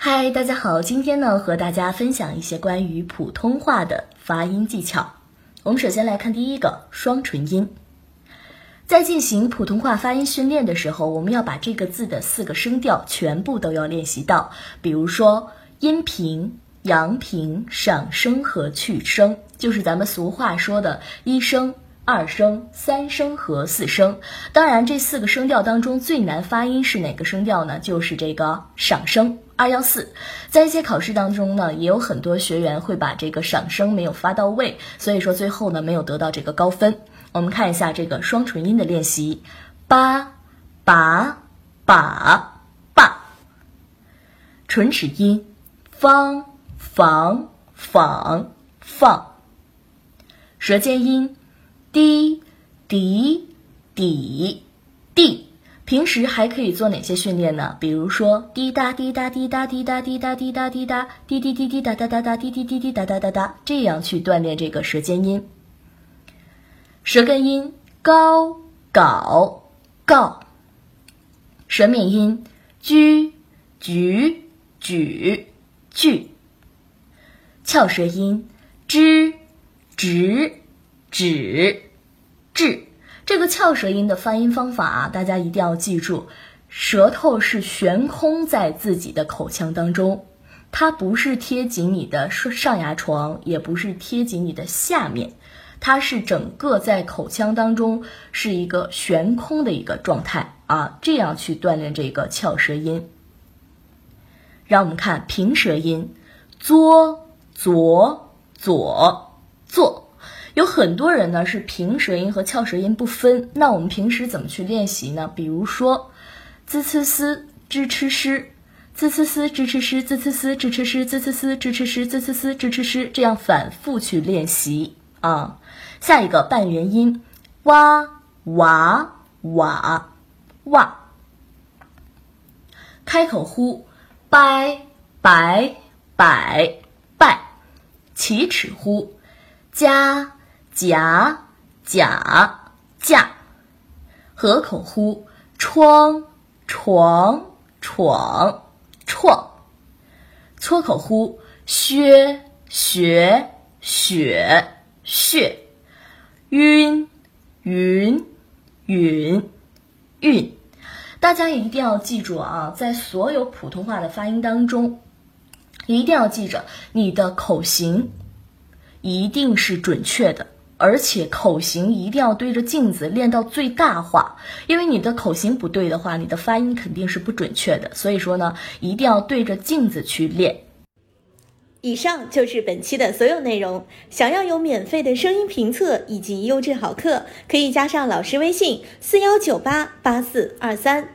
嗨，大家好，今天呢和大家分享一些关于普通话的发音技巧。我们首先来看第一个双唇音。在进行普通话发音训练的时候，我们要把这个字的四个声调全部都要练习到。比如说阴平、阳平、上声和去声，就是咱们俗话说的一声。二声、三声和四声，当然这四个声调当中最难发音是哪个声调呢？就是这个上声二幺四。在一些考试当中呢，也有很多学员会把这个上声没有发到位，所以说最后呢没有得到这个高分。我们看一下这个双唇音的练习：八、把、把、把。唇齿音：方、房、坊、放。舌尖音。滴滴滴滴，平时还可以做哪些训练呢？比如说滴答滴答滴答滴答滴答滴答滴答滴滴滴滴答答答答滴滴滴滴答答答答，这样去锻炼这个舌尖音。舌根音高、搞、告。舌面音居、举、举、句。翘舌音知、直。指，治，这个翘舌音的发音方法啊，大家一定要记住，舌头是悬空在自己的口腔当中，它不是贴紧你的上上牙床，也不是贴紧你的下面，它是整个在口腔当中是一个悬空的一个状态啊，这样去锻炼这个翘舌音。让我们看平舌音，作、左、左、坐。有很多人呢是平舌音和翘舌音不分，那我们平时怎么去练习呢？比如说，z c s z ch sh，z c s z ch sh，z c s z ch sh，z c s z c s z c s z c s 这样反复去练习啊。下一个半元音，哇哇哇哇。开口呼，拜拜拜拜。起齿呼，加。夹甲架，合口呼窗床闯创，搓口呼薛学雪血，晕云允韵。大家一定要记住啊，在所有普通话的发音当中，一定要记着你的口型一定是准确的。而且口型一定要对着镜子练到最大化，因为你的口型不对的话，你的发音肯定是不准确的。所以说呢，一定要对着镜子去练。以上就是本期的所有内容。想要有免费的声音评测以及优质好课，可以加上老师微信：四幺九八八四二三。